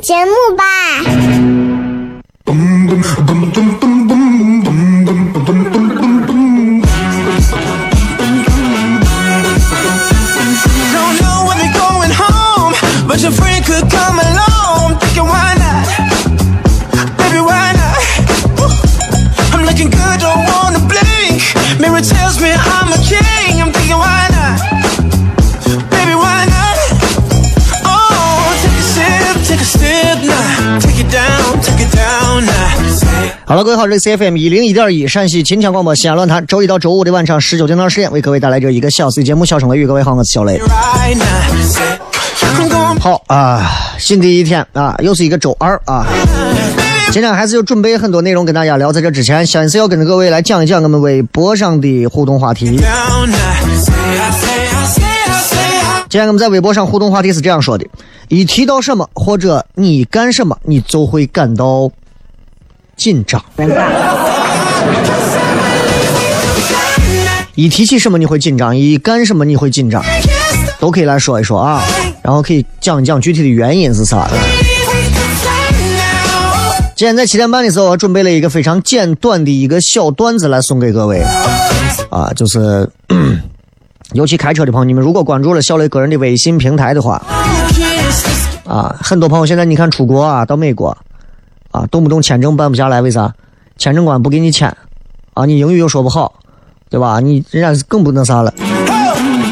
节目吧。了，各位好，这里是 C F M 一零一点一陕西秦腔广播西安论坛，周一到周五的晚上十九点到十点，为各位带来这一个小时的节目《笑声雷雨》。各位好，我是小雷。好啊，新的一天啊，又是一个周二啊。今天还是有准备很多内容跟大家聊，在这之前，先是要跟着各位来讲一讲我们微博上的互动话题。今天我们在微博上互动话题是这样说的：一提到什么或者你干什么，你就会感到。紧张。一提起什么你会紧张，一干什么你会紧张，都可以来说一说啊，然后可以讲一讲具体的原因是啥。今天在七点半的时候，我准备了一个非常简短的一个小段子来送给各位啊，就是 尤其开车的朋友，你们如果关注了小雷个人的微信平台的话啊，很多朋友现在你看出国啊，到美国。啊，动不动签证办不下来，为啥？签证官不给你签，啊，你英语又说不好，对吧？你人家更不那啥了。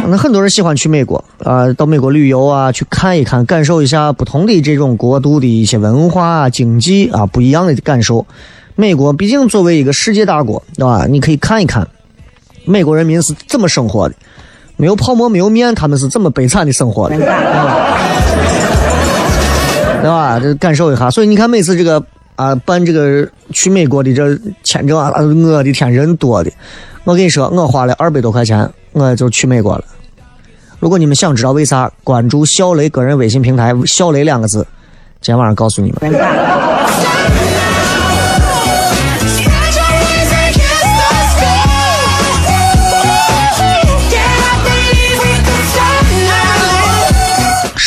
那很多人喜欢去美国啊，到美国旅游啊，去看一看，感受一下不同的这种国度的一些文化、经济啊不一样的感受。美国毕竟作为一个世界大国，对吧？你可以看一看美国人民是怎么生活的，没有泡馍，没有面，他们是怎么悲惨的生活的，对吧？这感受一下。所以你看，每次这个。啊，办这个去美国的这签证啊，我的天，人多的。我跟你说，我花了二百多块钱，我就去美国了。如果你们想知道为啥，关注小雷个人微信平台“小雷”两个字，今天晚上告诉你们。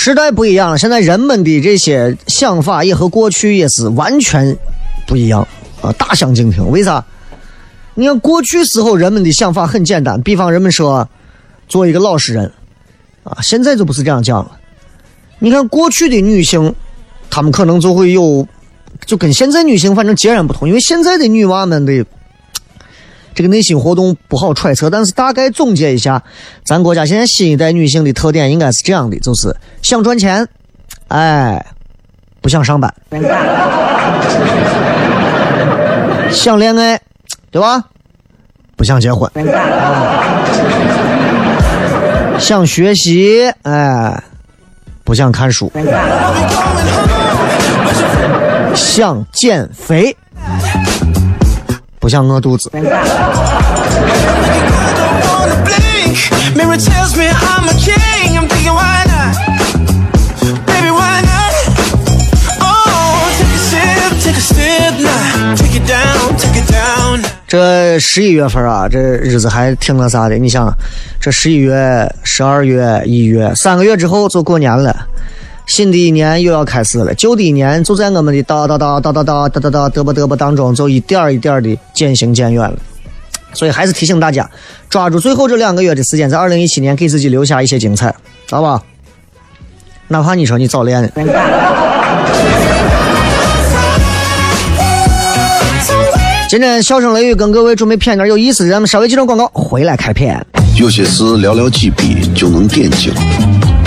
时代不一样了，现在人们的这些想法也和过去也是完全不一样啊，大相径庭。为啥？你看过去时候人们的想法很简单，比方人们说做一个老实人啊，现在就不是这样讲了。你看过去的女性，她们可能就会有，就跟现在女性反正截然不同，因为现在的女娃们的。这个内心活动不好揣测，但是大概总结一下，咱国家现在新一代女性的特点应该是这样的：就是想赚钱，哎，不想上班；想恋爱，对吧？不想结婚；想学习，哎，不想看书；想减肥。不想饿肚子。这这十一月份啊，这日子还挺那啥的。你想，这十一月、十二月、一月三个月之后就过年了，新的一年又要开始了。旧的一年就在我们的哒哒哒哒哒哒哒哒哒嘚啵嘚啵当中，就一点一点的渐行渐远了。所以还是提醒大家，抓住最后这两个月的时间，在二零一七年给自己留下一些精彩，好吧？哪怕你说你早恋。今天笑声雷雨跟各位准备片点有意思的，咱们稍微几段广告，回来开片。有些事寥寥几笔就能点睛，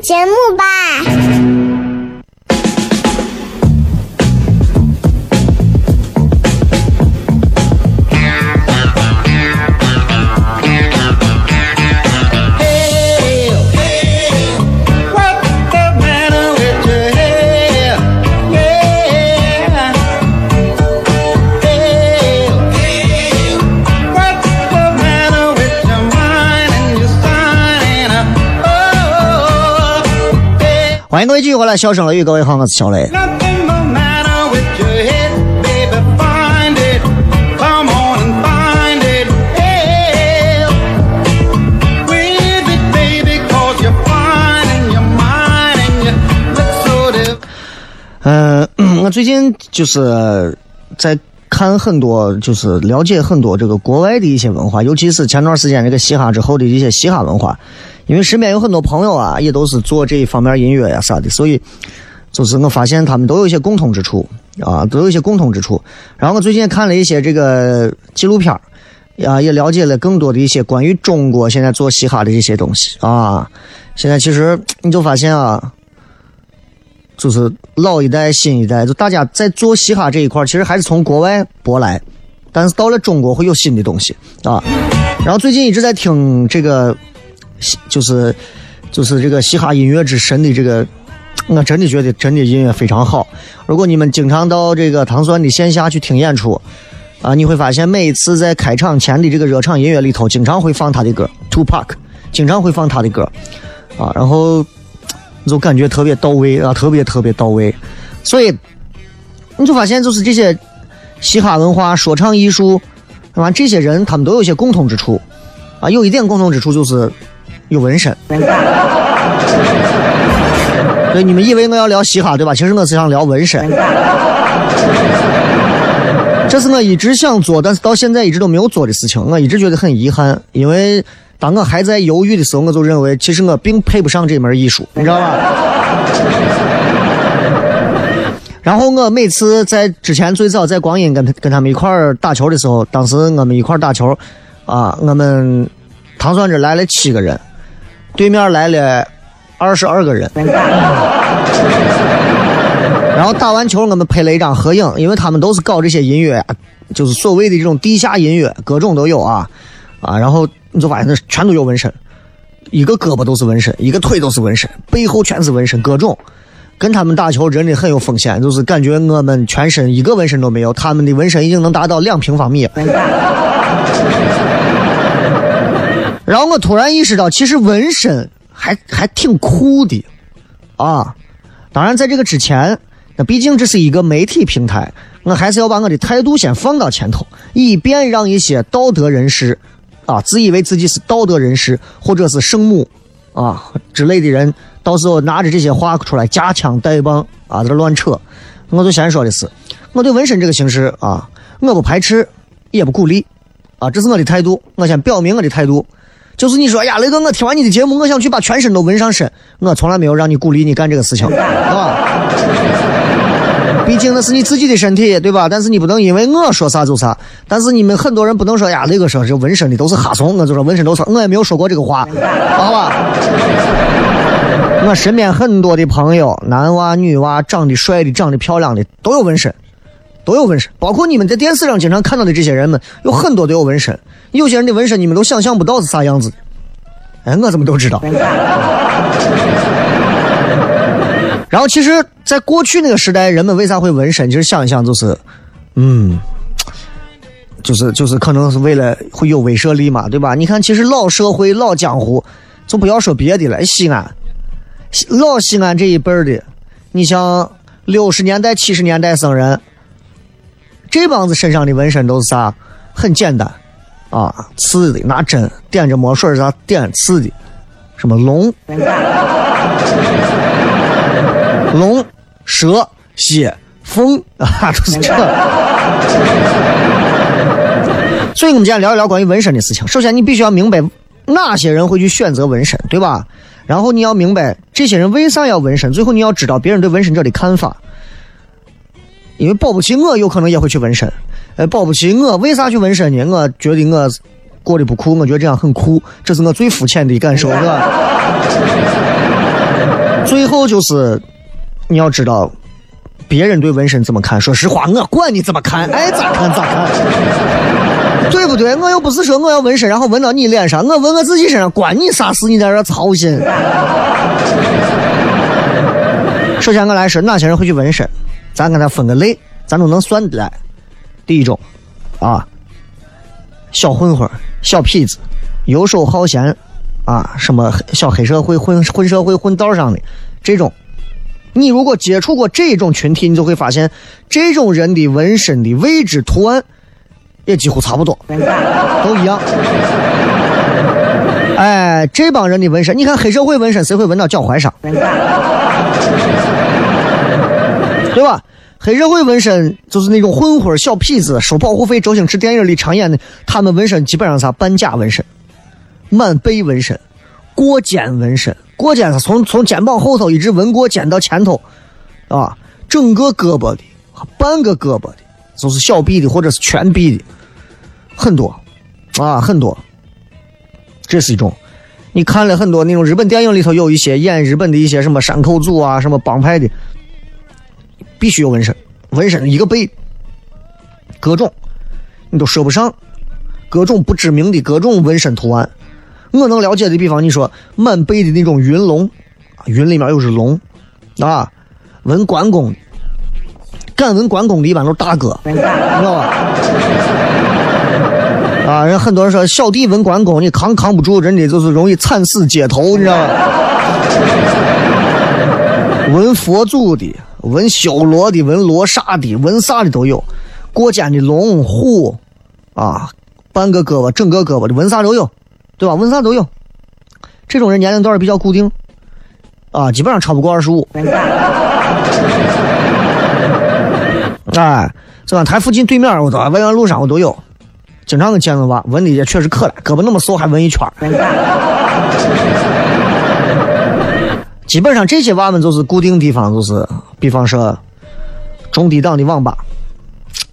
节目吧。欢迎各位继续回来，笑声雷雨，各位好，我是小雷。嗯，我最近就是在看很多，就是了解很多这个国外的一些文化，尤其是前段时间这个嘻哈之后的一些嘻哈文化。因为身边有很多朋友啊，也都是做这一方面音乐呀啥的，所以就是我发现他们都有一些共同之处啊，都有一些共同之处。然后我最近看了一些这个纪录片啊，也了解了更多的一些关于中国现在做嘻哈的这些东西啊。现在其实你就发现啊，就是老一代、新一代，就大家在做嘻哈这一块，其实还是从国外舶来，但是到了中国会有新的东西啊。然后最近一直在听这个。就是，就是这个嘻哈音乐之神的这个，我真的觉得真的音乐非常好。如果你们经常到这个唐酸的线下去听演出，啊，你会发现每一次在开场前的这个热场音乐里头，经常会放他的歌，Two Pac，经常会放他的歌，啊，然后就感觉特别到位啊，特别特别到位。所以你就发现，就是这些嘻哈文化、说唱艺术，是吧？这些人他们都有些共同之处，啊，有一点共同之处就是。有纹身，对，你们以为我要聊嘻哈对吧？其实我是想聊纹身，这是我一直想做，但是到现在一直都没有做的事情。我一直觉得很遗憾，因为当我还在犹豫的时候，我就认为其实我并配不上这门艺术，你知道吧？然后我每次在之前最早在光阴跟跟他们一块儿打球的时候，当时我们一块儿打球，啊，我们唐酸这来了七个人。对面来了二十二个人，然后打完球，我们拍了一张合影，因为他们都是搞这些音乐，就是所谓的这种地下音乐，各种都有啊啊！然后你就发现那全都有纹身，一个胳膊都是纹身，一个腿都是纹身，背后全是纹身，各种。跟他们打球真的很有风险，就是感觉我们全身一个纹身都没有，他们的纹身已经能达到两平方米。然后我突然意识到，其实纹身还还挺酷的，啊！当然，在这个之前，那毕竟这是一个媒体平台，我还是要把我的态度先放到前头，以便让一些道德人士，啊，自以为自己是道德人士或者是圣母啊之类的人，到时候拿着这些话出来夹枪带棒啊，在这乱扯。我就先说的是，我对纹身这个形式啊，我不排斥，也不鼓励，啊，这是我的态度，我先表明我的态度。就是你说呀，雷哥，我听完你的节目，我想去把全身都纹上身。我从来没有让你鼓励你干这个事情，啊。毕竟那是你自己的身体，对吧？但是你不能因为我说啥就啥。但是你们很多人不能说呀，雷哥说这纹身的都是哈怂，我就说纹身都是，我也没有说过这个话，好吧？我身边很多的朋友，男娃、女娃，长得帅的、长得漂亮的都有纹身。都有纹身，包括你们在电视上经常看到的这些人们，有很多都有纹身。有些人的纹身你们都想象不到是啥样子的。哎，我怎么都知道？然后，其实，在过去那个时代，人们为啥会纹身？其实想一想，就是，嗯，就是就是可能是为了会有威慑力嘛，对吧？你看，其实老社会、老江湖，就不要说别的了，西安，老西安这一辈的，你像六十年代、七十年代生人。这帮子身上的纹身都是啥？很简单，啊，刺的，拿针点着墨水啥点刺的，什么龙、龙、蛇、蝎、凤 啊，都是这。所以，我们今天聊一聊关于纹身的事情。首先，你必须要明白哪些人会去选择纹身，对吧？然后你要明白这些人为啥要纹身。最后，你要知道别人对纹身者的看法。因为保不齐我有可能也会去纹身，呃，保不齐我为啥去纹身呢？我觉得我过得不酷，我觉得这样很酷，这是我最肤浅的感受，是吧？最后就是你要知道别人对纹身怎么看。说实话，我管你怎么看，爱咋看咋看，对不对？我又不是说我要纹身，然后纹到你脸上，我纹我自己身上，关你啥事？你在这操心。首先我来说，哪些人会去纹身？咱给他分个类，咱都能算得来。第一种，啊，小混混、小痞子，游手好闲，啊，什么小黑社会混混社会混道上的这种，你如果接触过这种群体，你就会发现，这种人的纹身的位置图案也几乎差不多，都一样。哎，这帮人的纹身，你看黑社会纹身，谁会纹到脚踝上？对吧？黑社会纹身就是那种混混、小痞子收保护费。周星驰电影里常演的，他们纹身基本上啥半假纹身、满背纹身、过肩纹身。过肩是从从肩膀后头一直纹过肩到前头，啊，整个胳膊的、半个胳膊的，就是小臂的或者是全臂的，很多，啊，很多。这是一种，你看了很多那种日本电影里头有一些演日本的一些什么山口组啊、什么帮派的。必须有纹身，纹身一个背，各种你都说不上，各种不知名的各种纹身图案。我能了解的，比方你说满背的那种云龙，云里面又是龙，啊，纹关公，敢纹关公的一般都是大哥，你知道吧？啊，人很多人说小弟纹关公，你扛扛不住，人家就是容易惨死街头，你知道吧？纹佛祖的。纹修罗的，纹罗刹的，纹啥的都有，过肩的龙虎，啊，半个胳膊、整个胳膊的纹啥都有，对吧？纹啥都有。这种人年龄段比较固定，啊，基本上超不过二十五。哎，这刚台附近对面，我操外湾路上我都有，经常跟见着吧，纹的也确实可了，胳膊那么瘦还纹一圈。基本上这些娃们就是固定地方，就是比方说中低档的网吧，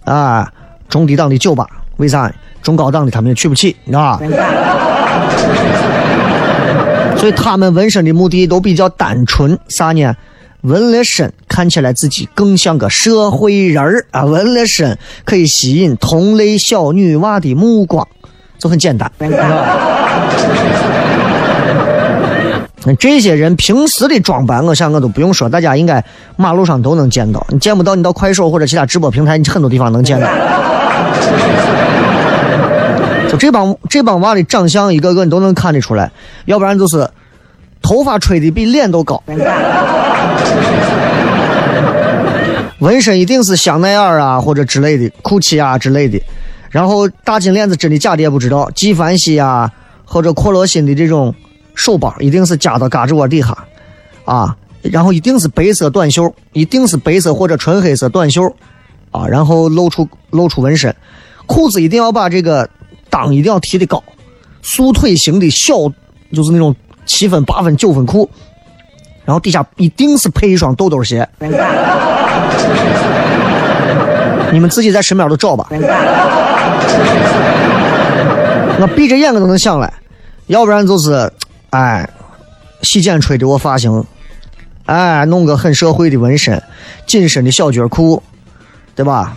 啊，中低档的酒吧，为啥？中高档的他们也去不起，你知道吧？所以他们纹身的目的都比较单纯，啥呢？纹了身看起来自己更像个社会人儿啊，纹了身可以吸引同类小女娃的目光，就很简单，那？这些人平时的装扮，我想我都不用说，大家应该马路上都能见到。你见不到，你到快手或者其他直播平台，你很多地方能见到。就这帮这帮娃的长相，一个个你都能看得出来。要不然就是头发吹的比脸都高，纹身一定是香奈儿啊或者之类的，GUCCI 啊之类的。然后大金链子真的假的也不知道，纪梵希啊或者阔罗心的这种手包一定是夹到胳肢窝底下啊，然后一定是白色短袖，一定是白色或者纯黑色短袖啊，然后露出露出纹身，裤子一定要把这个裆一定要提的高，束腿型的小就是那种七分八分九分裤，然后底下一定是配一双豆豆鞋。你们自己在身边都找吧。我闭着眼我都能想来，要不然就是，哎，洗剪吹的我发型，哎，弄个很社会的纹身，紧身的小脚裤，对吧？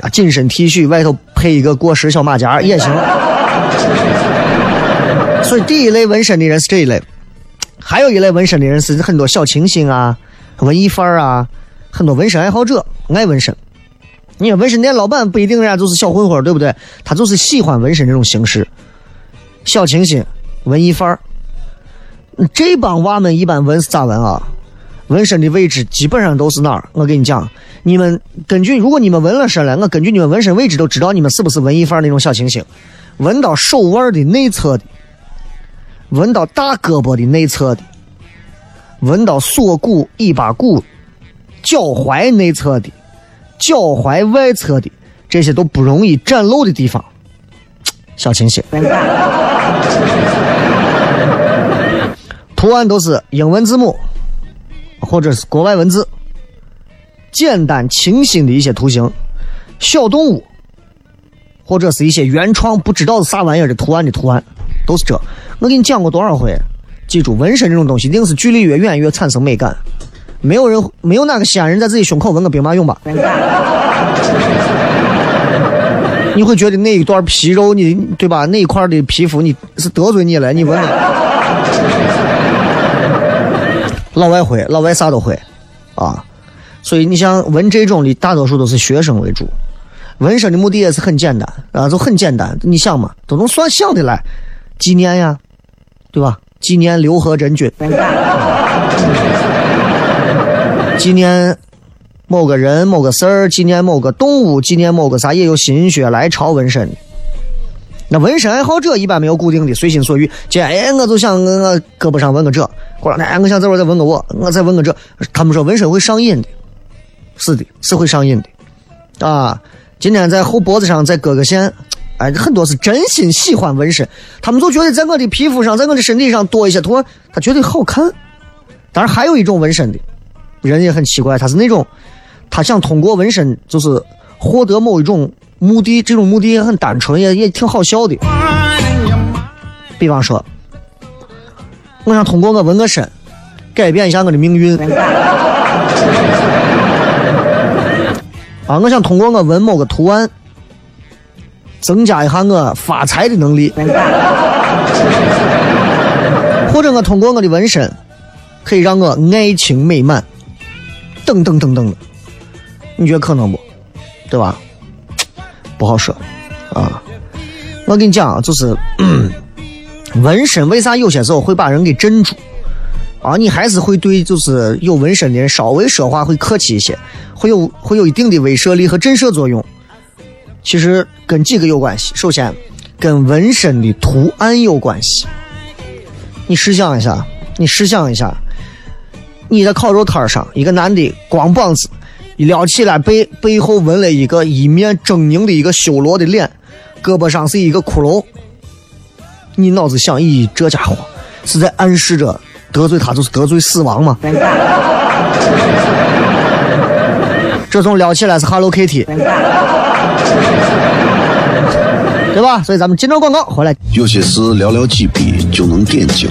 啊，紧身 T 恤外头配一个过时小马甲也行。所以第一类纹身的人是这一类，还有一类纹身的人是很多小清新啊、文艺范儿啊，很多纹身爱好者爱纹身。你看纹身店老板不一定人家就是小混混，对不对？他就是喜欢纹身这种形式，小清新、文艺范儿。这帮娃们一般纹是咋纹啊？纹身的位置基本上都是哪儿？我跟你讲，你们根据如果你们纹了身了，我根据你们纹身位置都知道你们是不是文艺范那种小清新。纹到手腕的内侧的，纹到大胳膊的内侧的，纹到锁骨、尾巴骨、脚踝内侧的。脚踝外侧的这些都不容易展露的地方，小清新。图案都是英文字母，或者是国外文字，简单清新的一些图形，小动物，或者是一些原创不知道是啥玩意儿的图案的图案，都是这。我给你讲过多少回？记住，纹身这种东西，一定是距离越远越产生美感。没有人，没有哪个西安人在自己胸口纹个兵马俑吧？你会觉得那一段皮肉，你对吧？那一块的皮肤，你是得罪你了？你纹了？老外会，老外啥都会，啊！所以你像纹这种的，大多数都是学生为主。纹身的目的也是很简单啊，就很简单。你想嘛，都能算想的来，纪念呀，对吧？纪念刘和珍君。纪念某个人、某个事儿，纪念某个动物，纪念某个啥，也有心血来潮纹身。那纹身爱好者一般没有固定的，随心所欲。今哎，我就想我胳膊上纹个这，过两天我想这会儿再纹个我，我再纹个这。他们说纹身会上瘾的，是的，是会上瘾的。啊，今天在后脖子上再割个线，哎，很多是真心喜欢纹身，他们就觉得在我的皮肤上，在我的身体上多一些图案，他觉得好看。当然，还有一种纹身的。人也很奇怪，他是那种，他想通过纹身就是获得某一种目的，这种目的也很单纯，也也挺好笑的。比方说，我想通过我纹个身，改变一下我的命运。啊，我想通过我纹某个图案，增加一下我发财的能力。或者我通过我的纹身，可以让我爱情美满。等等等等的，你觉得可能不？对吧？不好说啊！我跟你讲啊，就是纹身为啥有些时候会把人给镇住啊？你还是会对就是有纹身的人稍微说话会客气一些，会有会有一定的威慑力和震慑作用。其实跟几个有关系。首先，跟纹身的图案有关系。你试想一下，你试想一下。你在烤肉摊上，一个男的光膀子，一撩起来背背后纹了一个一面狰狞的一个修罗的脸，胳膊上是一个骷髅。你脑子想，咦，这家伙是在暗示着得罪他就是得罪死亡吗？这种撩起来是 Hello Kitty，对吧？所以咱们接着广告回来。有些事寥寥几笔就能点睛。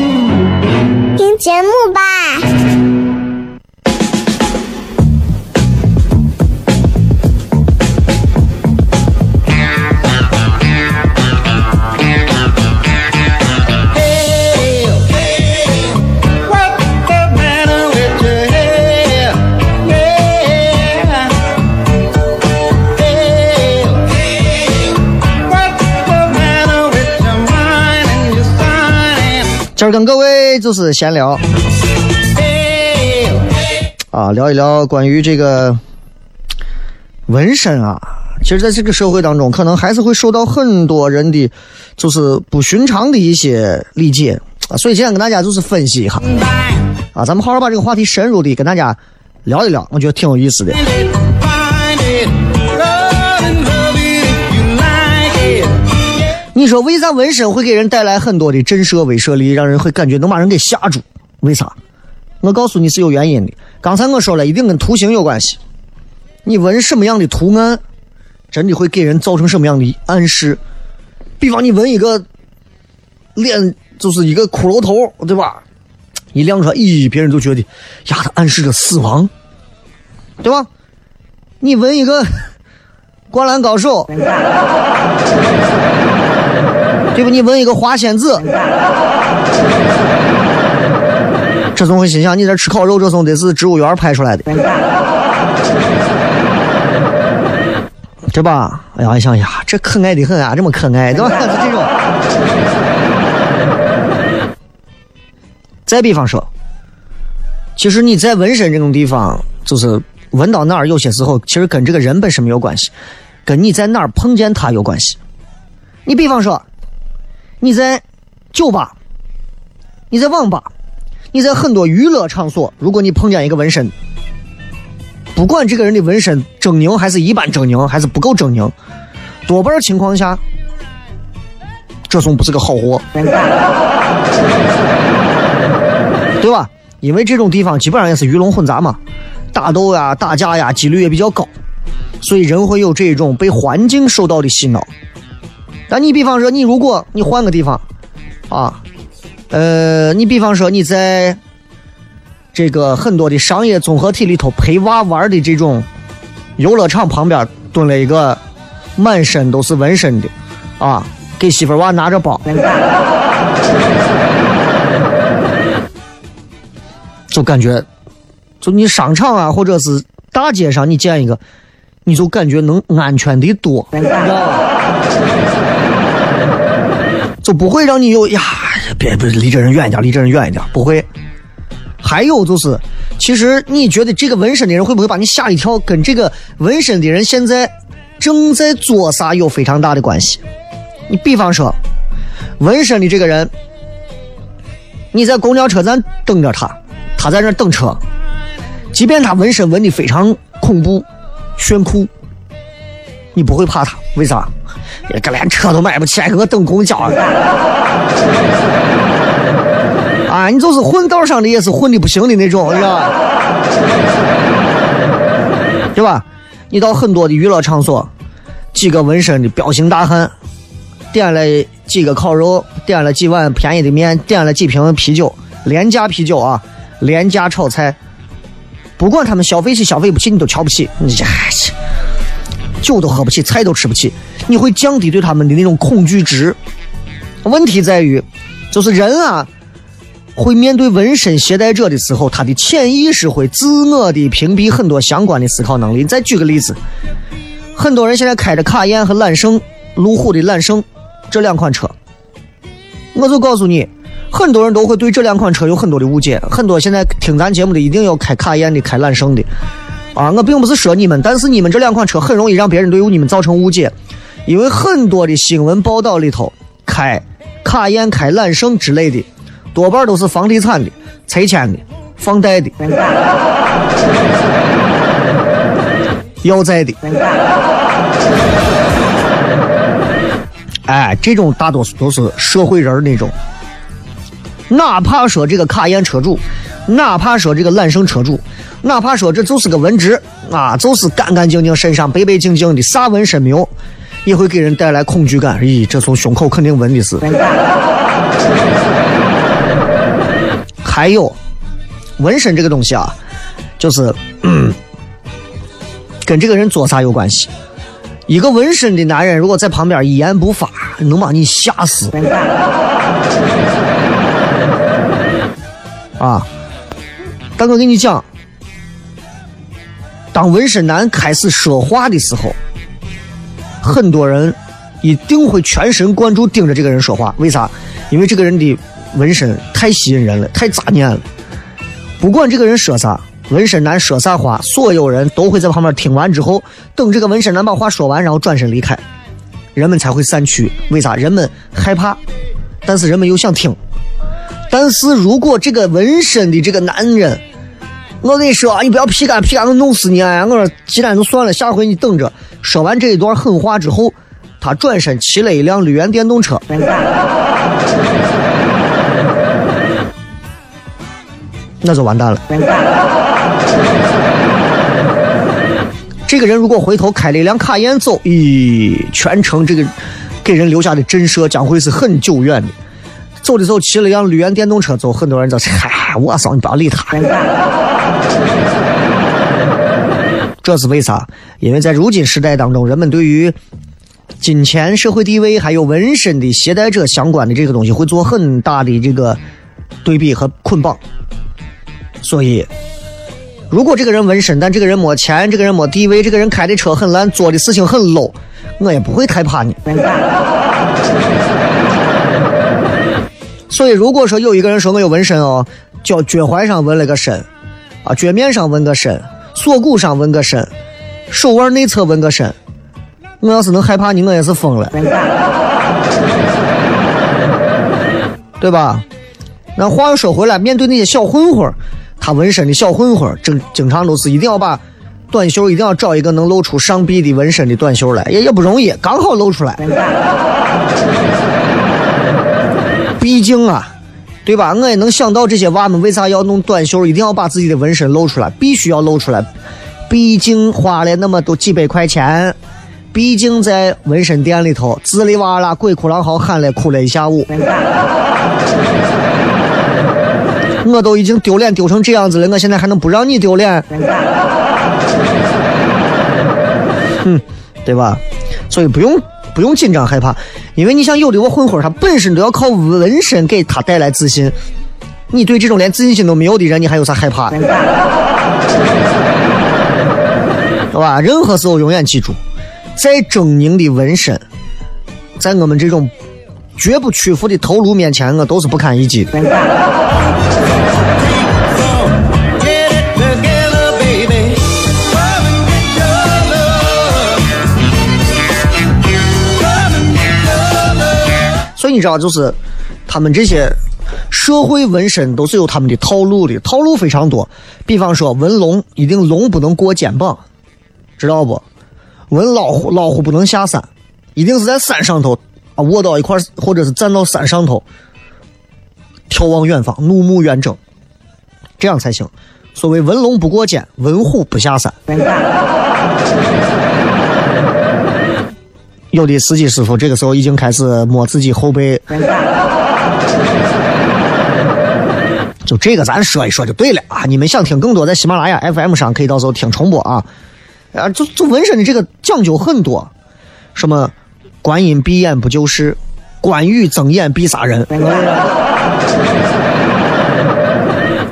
听节目吧。跟各位就是闲聊啊，聊一聊关于这个纹身啊。其实，在这个社会当中，可能还是会受到很多人的就是不寻常的一些理解啊。所以今天跟大家就是分析一下啊，咱们好好把这个话题深入的跟大家聊一聊，我觉得挺有意思的。你说为啥纹身会给人带来很多的震慑威慑力，让人会感觉能把人给吓住？为啥？我告诉你是有原因的。刚才我说了一定跟图形有关系。你纹什么样的图案，真的会给人造成什么样的暗示？比方你纹一个脸，就是一个骷髅头，对吧？一亮出来，咦，别人就觉得呀，它暗示着死亡，对吧？你纹一个 灌篮高手。对不？你纹一个花仙子，这总会心想你这吃烤肉，这总得是植物园拍出来的，对吧？哎呀，一想呀，这可爱的很啊，这么可爱，对吧？就 这种。再比方说，其实你在纹身这种地方，就是纹到哪儿，有些时候其实跟这个人本身没有关系，跟你在哪儿碰见他有关系。你比方说。你在酒吧，你在网吧，你在很多娱乐场所，如果你碰见一个纹身，不管这个人的纹身狰狞还是一般狰狞，还是不够狰狞，多半情况下，这总不是个好货，对吧？因为这种地方基本上也是鱼龙混杂嘛，打斗呀、打架呀，几率也比较高，所以人会有这种被环境受到的洗脑。但你比方说，你如果你换个地方，啊，呃，你比方说你在这个很多的商业综合体里头陪娃玩的这种游乐场旁边蹲了一个满身都是纹身的，啊，给媳妇娃拿着包，就感觉，就你商场啊或者是大街上你见一个，你就感觉能安全的多，你知道吧？就不会让你有呀，别别离这人远一点，离这人远一点，不会。还有就是，其实你觉得这个纹身的人会不会把你吓一跳，跟这个纹身的人现在正在做啥有非常大的关系。你比方说，纹身的这个人，你在公交车站等着他，他在那等车，即便他纹身纹的非常恐怖、炫酷，你不会怕他，为啥？这连车都买不起，还给我等公交啊！你就是混道上的，也是混的不行的那种，是吧？对吧？你到很多的娱乐场所，几个纹身的彪形大汉，点了几个烤肉，点了几碗便宜的面，点了几瓶啤酒，廉价啤酒啊，廉价炒菜，不管他们消费起消费不起，你都瞧不起，你这酒都喝不起，菜都吃不起。你会降低对他们的那种恐惧值。问题在于，就是人啊，会面对纹身携带者的时候，他的潜意识会自我的屏蔽很多相关的思考能力。再举个例子，很多人现在开着卡宴和揽胜、路虎的揽胜这两款车，我就告诉你，很多人都会对这两款车有很多的误解。很多现在听咱节目的一定要开卡宴的、开揽胜的啊！我并不是说你们，但是你们这两款车很容易让别人对于你们造成误解，因为很多的新闻报道里头开卡宴、开揽胜之类的，多半都是房地产的、拆迁的、放贷的、要债的。哎，这种大多数都是社会人那种。哪怕说这个卡宴车主，哪怕说这个揽胜车主，哪怕说这就是个文职啊，就是干干净净，身上白白净净的，啥纹身没有，也会给人带来恐惧感。咦，这从胸口肯定纹的是。还有，纹身这个东西啊，就是 跟这个人做啥有关系。一个纹身的男人，如果在旁边一言不发，能把你吓死。啊！但我跟你讲，当纹身男开始说话的时候，很多人一定会全神贯注盯着这个人说话。为啥？因为这个人的纹身太吸引人了，太扎眼了。不管这个人说啥，纹身男说啥话，所有人都会在旁边听完之后，等这个纹身男把话说完，然后转身离开，人们才会散去。为啥？人们害怕，但是人们又想听。但是如果这个纹身的这个男人，我跟你说啊，你不要皮干皮干，我弄死你！我说，既然就算了，下回你等着。说完这一段狠话之后，他转身骑了一辆绿源电动车，那就完蛋了。这个人如果回头开了一辆卡宴走，咦，全程这个给人留下的震慑将会是很久远的。走的时候骑了一辆绿源电动车走，很多人就嗨，我操，你不要理他。这是为啥？因为在如今时代当中，人们对于金钱、社会地位还有纹身的携带者相关的这个东西，会做很大的这个对比和捆绑。所以，如果这个人纹身，但这个人没钱，这个人没地位，这个人开的车很烂，做的事情很 low，我也不会太怕你。所以，如果说有一个人说我有纹身哦，叫脚踝上纹了个身，啊，脚面上纹个身，锁骨上纹个身，手腕内侧纹个身，我要是能害怕你，我也是疯了，对吧？那话又说回来，面对那些小混混他纹身的小混混经经常都是一定要把短袖一定要找一个能露出上臂的纹身的短袖来，也也不容易，刚好露出来。毕竟啊，对吧？我也能想到这些娃们为啥要弄短袖，一定要把自己的纹身露出来，必须要露出来。毕竟花了那么多几百块钱，毕竟在纹身店里头滋里哇啦鬼哭狼嚎喊了哭了一下午，我都已经丢脸丢成这样子了，我现在还能不让你丢脸？哼，对吧？所以不用。不用紧张害怕，因为你想有的我混混他本身都要靠纹身给他带来自信，你对这种连自信心都没有的人，你还有啥害怕？对吧？任何时候永远记住，再狰狞的纹身，在我们这种绝不屈服的头颅面前，我都是不堪一击的。你知道，就是他们这些社会纹身都是有他们的套路的，套路非常多。比方说，纹龙一定龙不能过肩膀，知道不？纹老虎，老虎不能下山，一定是在山上头啊，卧到一块或者是站到山上头，眺望远方，怒目圆睁，这样才行。所谓纹龙不过肩，纹虎不下山。有的司机师傅这个时候已经开始摸自己后背，就这个咱说一说就对了啊！你们想听更多，在喜马拉雅 FM 上可以到时候听重播啊。啊，就就纹身的这个讲究很多，什么观音闭眼不救世，关羽睁眼必杀人。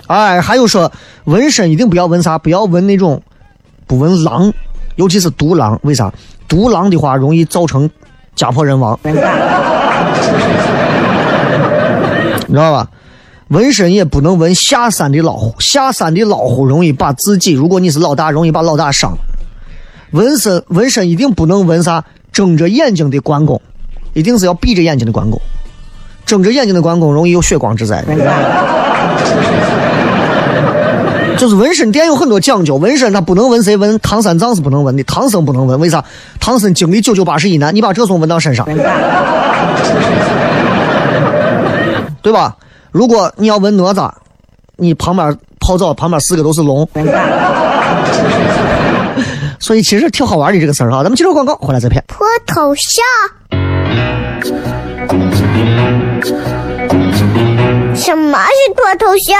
哎，还有说纹身一定不要纹啥，不要纹那种不纹狼，尤其是独狼，为啥？独狼的话容易造成家破人亡。你知道吧？纹身也不能纹下山的老虎，下山的老虎容易把自己，如果你是老大，容易把老大伤了。纹身纹身一定不能纹啥睁着眼睛的关公，一定是要闭着眼睛的关公。睁着眼睛的关公容易有血光之灾。就是纹身店有很多讲究，纹身它不能纹谁，纹唐三藏是不能纹的，唐僧不能纹，为啥？唐僧经历九九八十一难，你把这种纹到身上，对吧？如果你要纹哪吒，你旁边泡澡旁边四个都是龙，所以其实挺好玩的这个事儿啊。咱们接着广告，回来再片。脱头像。什么是脱头像？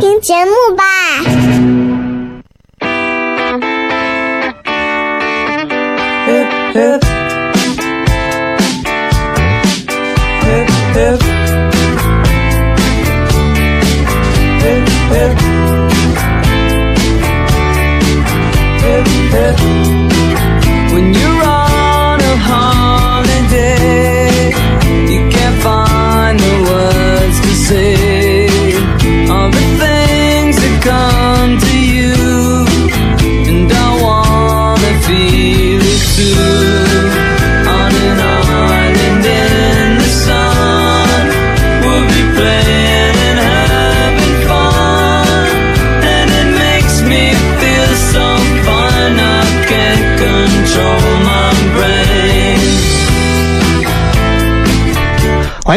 听节目吧。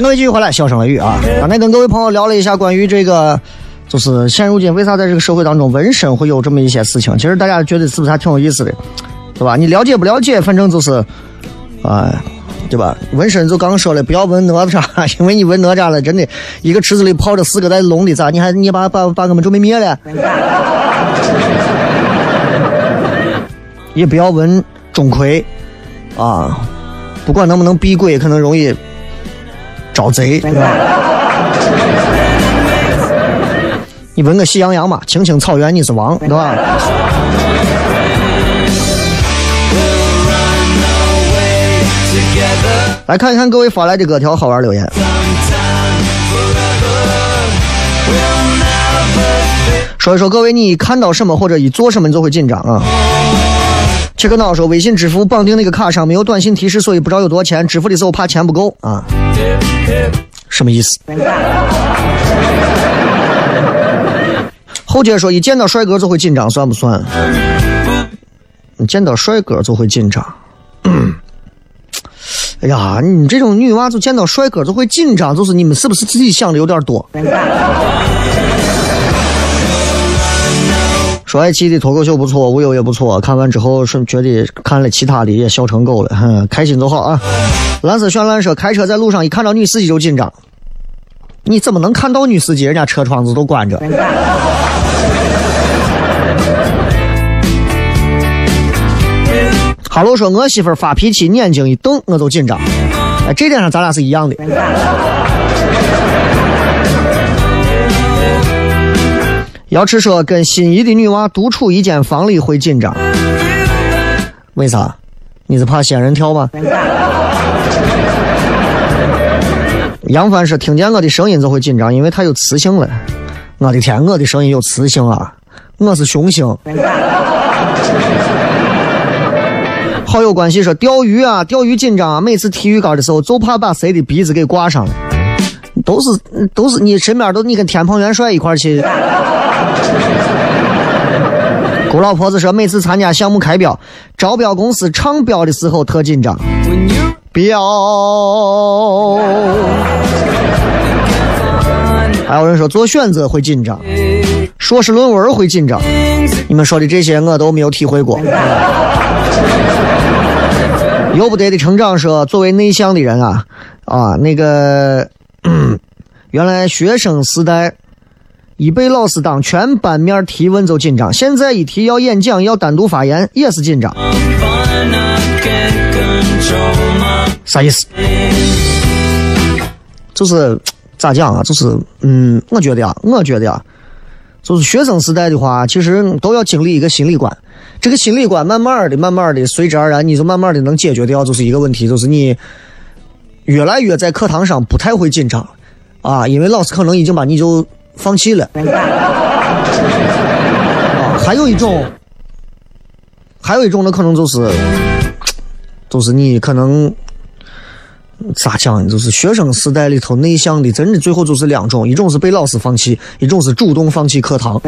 各位继续回来，笑声雷雨啊！刚才跟各位朋友聊了一下关于这个，就是现如今为啥在这个社会当中纹身会有这么一些事情？其实大家觉得是不是还挺有意思的，对吧？你了解不了解？反正就是，啊，对吧？纹身就刚说了，不要纹哪吒，因为你纹哪吒了，真的一个池子里泡着四个带龙的，咋？你还你把把把我们准备灭了？也不要纹钟馗，啊，不管能不能避鬼，可能容易。招贼，对吧？你闻个喜羊羊嘛，青青草原你是王，对吧？来看一看各位发来的各条好玩留言。说一说各位，你看到什么或者一做什么你就会紧张啊？切克闹说，微信支付绑定那个卡上没有短信提示，所以不知道有多少钱。支付的时候怕钱不够啊。什么意思？后街说，一见到帅哥就会紧张，算不算？你见到帅哥就会紧张？哎呀，你这种女娃子见到帅哥就会紧张，就是你们是不是自己想的有点多？说爱奇艺的脱口秀不错，无忧也不错。看完之后是觉得看了其他的也笑成狗了，哼，开心就好啊。蓝色绚烂说，开车在路上一看到女司机就紧张。你怎么能看到女司机？人家车窗子都关着。哈喽说，我媳妇发脾气，眼睛一瞪，我就紧张。哎，这点上咱俩是一样的。要吃说跟心仪的女娃独处一间房里会紧张，为啥？你是怕仙人跳吗？杨帆说听见我的声音就会紧张，因为它有磁性了。我的天，我的声音有磁性啊！我是雄性。好友关系说钓鱼啊，钓鱼紧张啊，每次提鱼竿的时候就怕把谁的鼻子给挂上了。都是都是你身边都你跟天蓬元帅一块去。姑老婆子说，每次参加项目开标，招标公司唱标的时候特紧张。标。还有人说做选择会紧张，硕士论文会紧张。你们说的这些我都没有体会过。由不得的成长说，作为内向的人啊。啊，那个原来学生时代一被老师当全班面提问就紧张，现在一提要演讲要单独发言也是紧张。啥意思？就是咋讲啊？就是嗯，我觉得啊，我觉得啊，就是学生时代的话，其实都要经历一个心理关。这个心理关慢慢的、慢慢的，随之而然，你就慢慢的能解决掉，就是一个问题，就是你越来越在课堂上不太会紧张啊，因为老师可能已经把你就放弃了。啊，还有一种，还有一种的可能就是，就是你可能。咋讲？就是学生时代里头内向的，真的最后就是两种：一种是被老师放弃，一种是主动放弃课堂。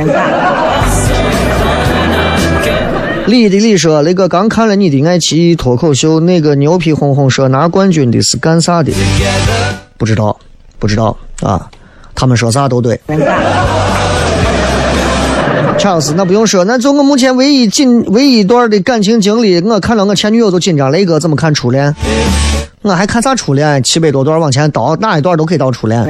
李的李说：“那个刚看了你的爱奇艺脱口秀，那个牛皮哄哄说拿冠军的是干啥的？不知道，不知道啊。他们说啥都对。乔老师，那不用说，那就我目前唯一紧唯一一段的感情经历，我看到我前女友都紧张。雷哥怎么看初恋？”我还看啥初恋？七百多段往前倒，哪一段都可以到初恋。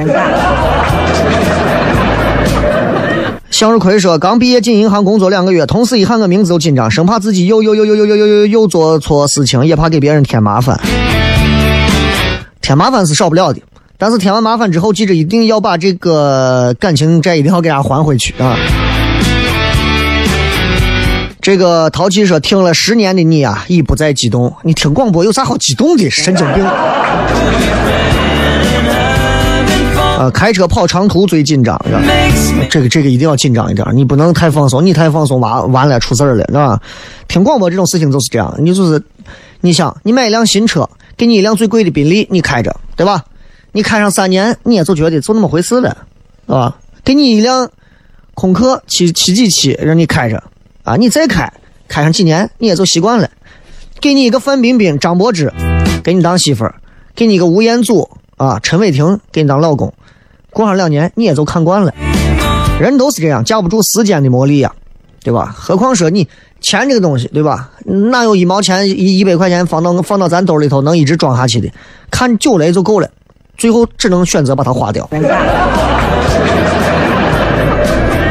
向日葵说：“刚毕业进银行工作两个月，同事一喊我名字就紧张，生怕自己又又又又又又又又又做错事情，也怕给别人添麻烦。添麻烦是少不了的，但是添完麻烦之后，记着一定要把这个感情债一定要给他还回去啊。”这个淘气说：“听了十年的你啊，已不再激动。你听广播有啥好激动的？神经病！啊，开车跑长途最紧张，这个这个一定要紧张一点，你不能太放松，你太放松完完了出事儿了，是吧？听广播这种事情就是这样，你就是，你想，你买一辆新车，给你一辆最贵的宾利，你开着，对吧？你开上三年，你也就觉得就那么回事了，是吧？给你一辆空客七七几七，让你开着。”啊，你再开，开上几年你也就习惯了。给你一个范冰冰、张柏芝，给你当媳妇儿；给你一个吴彦祖啊、陈伟霆，给你当老公。过上两年你也就看惯了。人都是这样，架不住时间的磨砺呀，对吧？何况说你钱这个东西，对吧？哪有一毛钱、一一百块钱放到放到咱兜里头能一直装下去的？看久了就够了，最后只能选择把它花掉。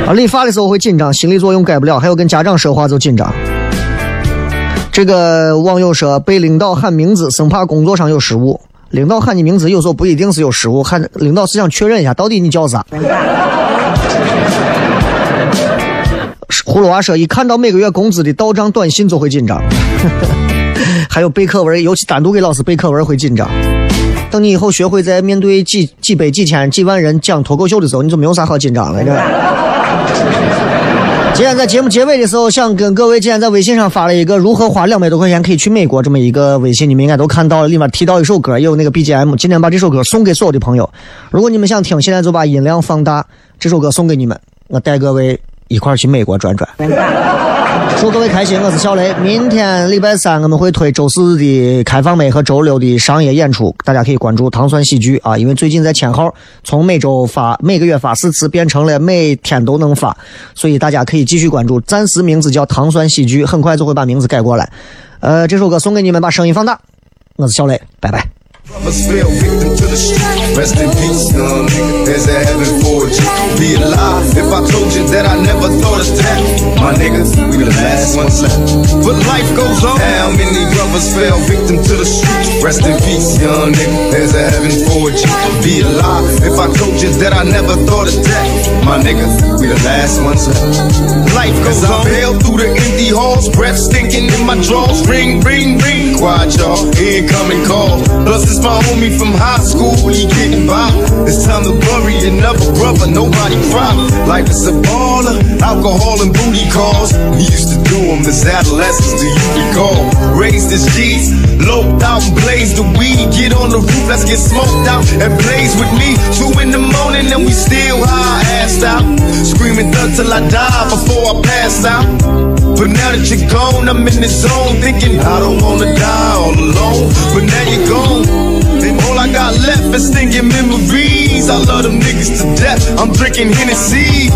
啊，理发的时候会紧张，心理作用改不了，还有跟家长说话就紧张。这个网友说被领导喊名字，生怕工作上有失误。领导喊你名字，有时候不一定是有失误，喊领导是想确认一下到底你叫啥。葫芦娃说一看到每个月工资的到账短信就会紧张。还有背课文，尤其单独给老师背课文会紧张。等你以后学会在面对几几百、几千、几万人讲脱口秀的时候，你就没有啥好紧张了。今天在节目结尾的时候，想跟各位今天在微信上发了一个如何花两百多块钱可以去美国这么一个微信，你们应该都看到了，里面提到一首歌，也有那个 BGM。今天把这首歌送给所有的朋友，如果你们想听，现在就把音量放大，这首歌送给你们，我带各位一块去美国转转。祝各位开心！我是小雷。明天礼拜三我们会推周四的开放麦和周六的商业演出，大家可以关注糖蒜喜剧啊。因为最近在签号，从每周发每个月发四次变成了每天都能发，所以大家可以继续关注。暂时名字叫糖蒜喜剧，很快就会把名字改过来。呃，这首歌送给你们，把声音放大。我是小雷，拜拜。Brothers fell victim to the street. Rest in peace, young nigga. There's a heaven for you. Be alive if I told you that I never thought of that. My niggas, we the last ones left. But life goes on. How many brothers fell victim to the street? Rest in peace, young nigga. There's a heaven for you. Be alive if I told you that I never thought of that. My niggas, we the last ones left. Life goes on. I fell through the empty halls, breath stinking in my drawers. Ring, ring, ring. Quiet, y'all. Incoming call. Plus, it's my homie from high school, he getting by. It's time to bury another brother, nobody cry. Life is a baller, alcohol and booty calls. We used to do them as adolescents, do you recall? Raised as G's, loped out and blazed the weed. Get on the roof, let's get smoked out and blaze with me. Two in the morning and we still high, assed out. Screaming thug till I die before I pass out. But now that you're gone, I'm in the zone thinking I don't wanna die all alone. But now you're gone. Got left is stinging memories. I love them niggas to death. I'm drinking Hennessy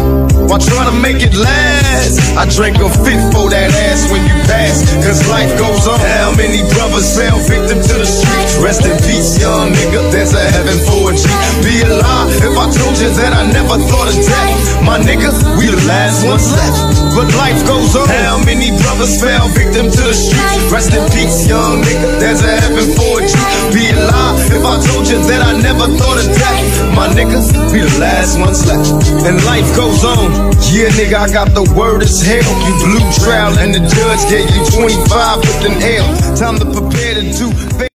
while trying to make it last. I drank a fifth for that ass when you pass. Cause life goes on. How many brothers fell victim to the streets? Rest in peace, young nigga. There's a heaven for a G. Be a lie if I told you that I never thought of death. My niggas, we the last ones left. But life goes on. How many brothers fell victim to the streets? Rest in peace, young nigga. There's a heaven for a G. Be a lie if I you that I never thought of death. My niggas, be the last ones left. And life goes on. Yeah, nigga, I got the word as hell. You blue trial and the judge gave you 25 with an L. Time to prepare to do.